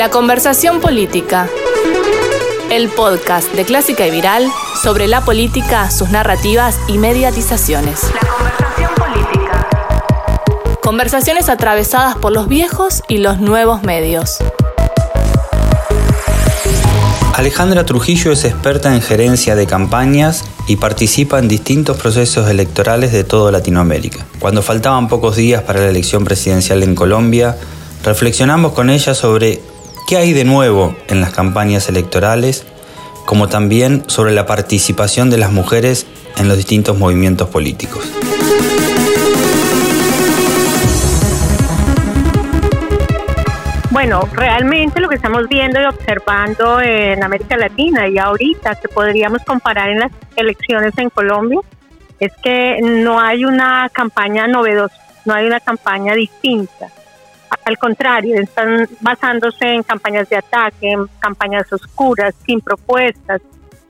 La conversación política. El podcast de Clásica y Viral sobre la política, sus narrativas y mediatizaciones. La conversación política. Conversaciones atravesadas por los viejos y los nuevos medios. Alejandra Trujillo es experta en gerencia de campañas y participa en distintos procesos electorales de toda Latinoamérica. Cuando faltaban pocos días para la elección presidencial en Colombia, reflexionamos con ella sobre qué hay de nuevo en las campañas electorales, como también sobre la participación de las mujeres en los distintos movimientos políticos. Bueno, realmente lo que estamos viendo y observando en América Latina y ahorita que podríamos comparar en las elecciones en Colombia es que no hay una campaña novedosa, no hay una campaña distinta. Al contrario, están basándose en campañas de ataque, en campañas oscuras, sin propuestas,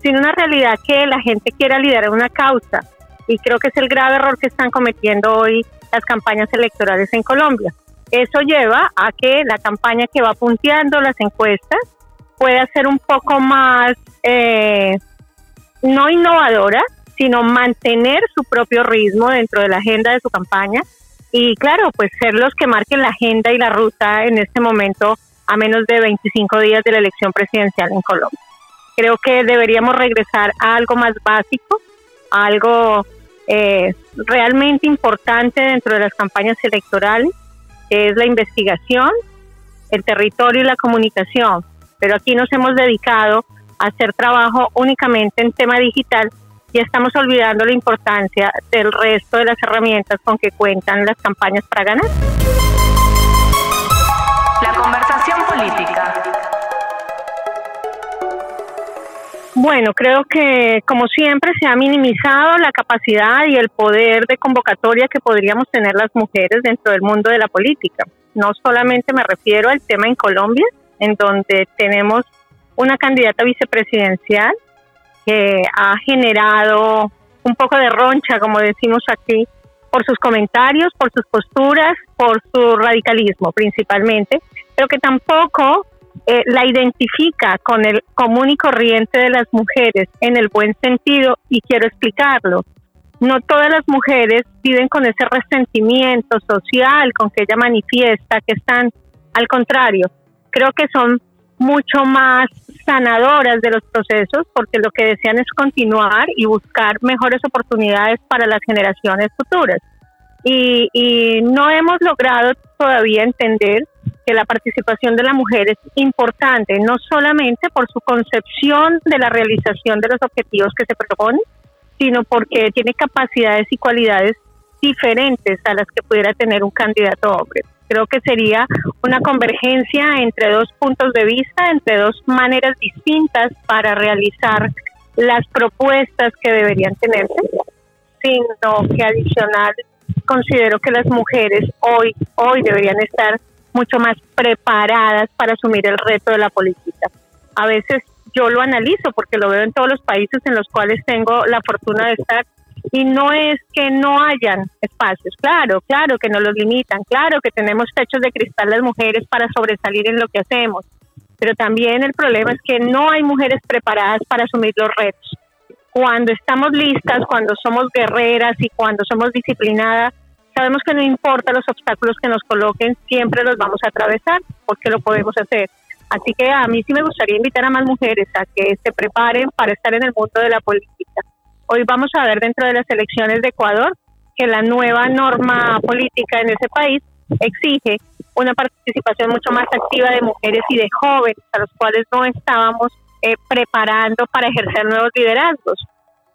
sin una realidad que la gente quiera liderar una causa. Y creo que es el grave error que están cometiendo hoy las campañas electorales en Colombia. Eso lleva a que la campaña que va punteando las encuestas pueda ser un poco más, eh, no innovadora, sino mantener su propio ritmo dentro de la agenda de su campaña y claro, pues ser los que marquen la agenda y la ruta en este momento a menos de 25 días de la elección presidencial en Colombia. Creo que deberíamos regresar a algo más básico, a algo eh, realmente importante dentro de las campañas electorales es la investigación, el territorio y la comunicación. Pero aquí nos hemos dedicado a hacer trabajo únicamente en tema digital y estamos olvidando la importancia del resto de las herramientas con que cuentan las campañas para ganar. La conversación política. Bueno, creo que como siempre se ha minimizado la capacidad y el poder de convocatoria que podríamos tener las mujeres dentro del mundo de la política. No solamente me refiero al tema en Colombia, en donde tenemos una candidata vicepresidencial que ha generado un poco de roncha, como decimos aquí, por sus comentarios, por sus posturas, por su radicalismo principalmente, pero que tampoco eh, la identifica con el común y corriente de las mujeres en el buen sentido y quiero explicarlo. No todas las mujeres viven con ese resentimiento social con que ella manifiesta que están, al contrario, creo que son mucho más sanadoras de los procesos porque lo que desean es continuar y buscar mejores oportunidades para las generaciones futuras. Y, y no hemos logrado todavía entender que la participación de la mujer es importante, no solamente por su concepción de la realización de los objetivos que se proponen, sino porque tiene capacidades y cualidades diferentes a las que pudiera tener un candidato hombre. Creo que sería una convergencia entre dos puntos de vista, entre dos maneras distintas para realizar las propuestas que deberían tenerse, sino que adicional considero que las mujeres hoy hoy deberían estar mucho más preparadas para asumir el reto de la política. A veces yo lo analizo porque lo veo en todos los países en los cuales tengo la fortuna de estar y no es que no hayan espacios, claro, claro que no los limitan, claro que tenemos techos de cristal las mujeres para sobresalir en lo que hacemos, pero también el problema es que no hay mujeres preparadas para asumir los retos. Cuando estamos listas, cuando somos guerreras y cuando somos disciplinadas, Sabemos que no importa los obstáculos que nos coloquen, siempre los vamos a atravesar porque lo podemos hacer. Así que a mí sí me gustaría invitar a más mujeres a que se preparen para estar en el mundo de la política. Hoy vamos a ver dentro de las elecciones de Ecuador que la nueva norma política en ese país exige una participación mucho más activa de mujeres y de jóvenes a los cuales no estábamos eh, preparando para ejercer nuevos liderazgos.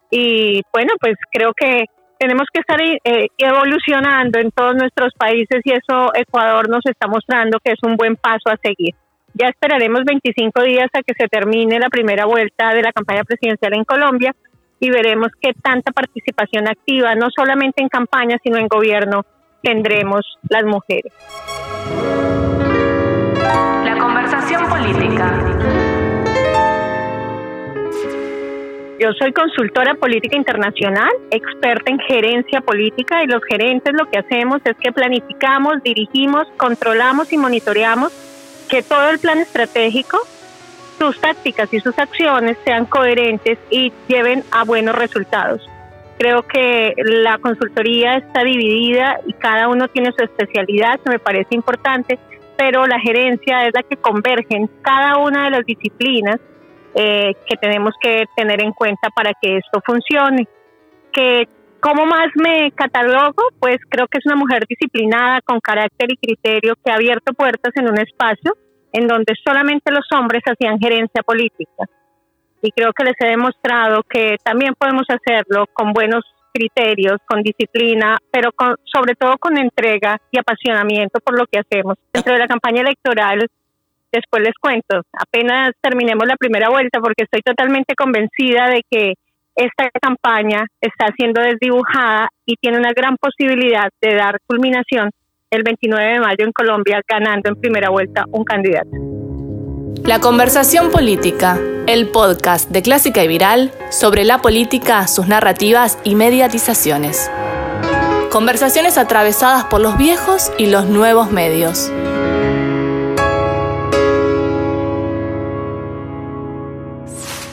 Y bueno, pues creo que tenemos que estar eh, evolucionando en todos nuestros países y eso Ecuador nos está mostrando que es un buen paso a seguir. Ya esperaremos 25 días a que se termine la primera vuelta de la campaña presidencial en Colombia y veremos qué tanta participación activa, no solamente en campaña, sino en gobierno, tendremos las mujeres. La conversación política. Yo soy consultora política internacional, experta en gerencia política y los gerentes lo que hacemos es que planificamos, dirigimos, controlamos y monitoreamos que todo el plan estratégico, sus tácticas y sus acciones sean coherentes y lleven a buenos resultados. Creo que la consultoría está dividida y cada uno tiene su especialidad, que me parece importante, pero la gerencia es la que converge en cada una de las disciplinas eh, que tenemos que tener en cuenta para que esto funcione. Que ¿Cómo más me catalogo? Pues creo que es una mujer disciplinada, con carácter y criterio, que ha abierto puertas en un espacio en donde solamente los hombres hacían gerencia política. Y creo que les he demostrado que también podemos hacerlo con buenos criterios, con disciplina, pero con, sobre todo con entrega y apasionamiento por lo que hacemos. Dentro de la campaña electoral, después les cuento, apenas terminemos la primera vuelta, porque estoy totalmente convencida de que esta campaña está siendo desdibujada y tiene una gran posibilidad de dar culminación el 29 de mayo en Colombia, ganando en primera vuelta un candidato. La conversación política, el podcast de Clásica y Viral sobre la política, sus narrativas y mediatizaciones. Conversaciones atravesadas por los viejos y los nuevos medios.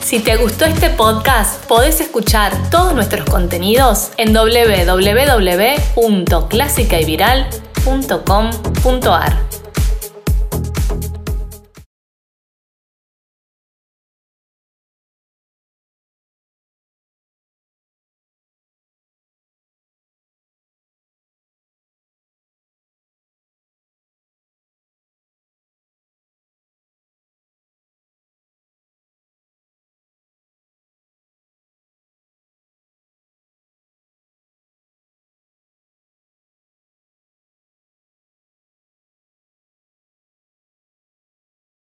Si te gustó este podcast, podés escuchar todos nuestros contenidos en www.clásicayviral.com.ar.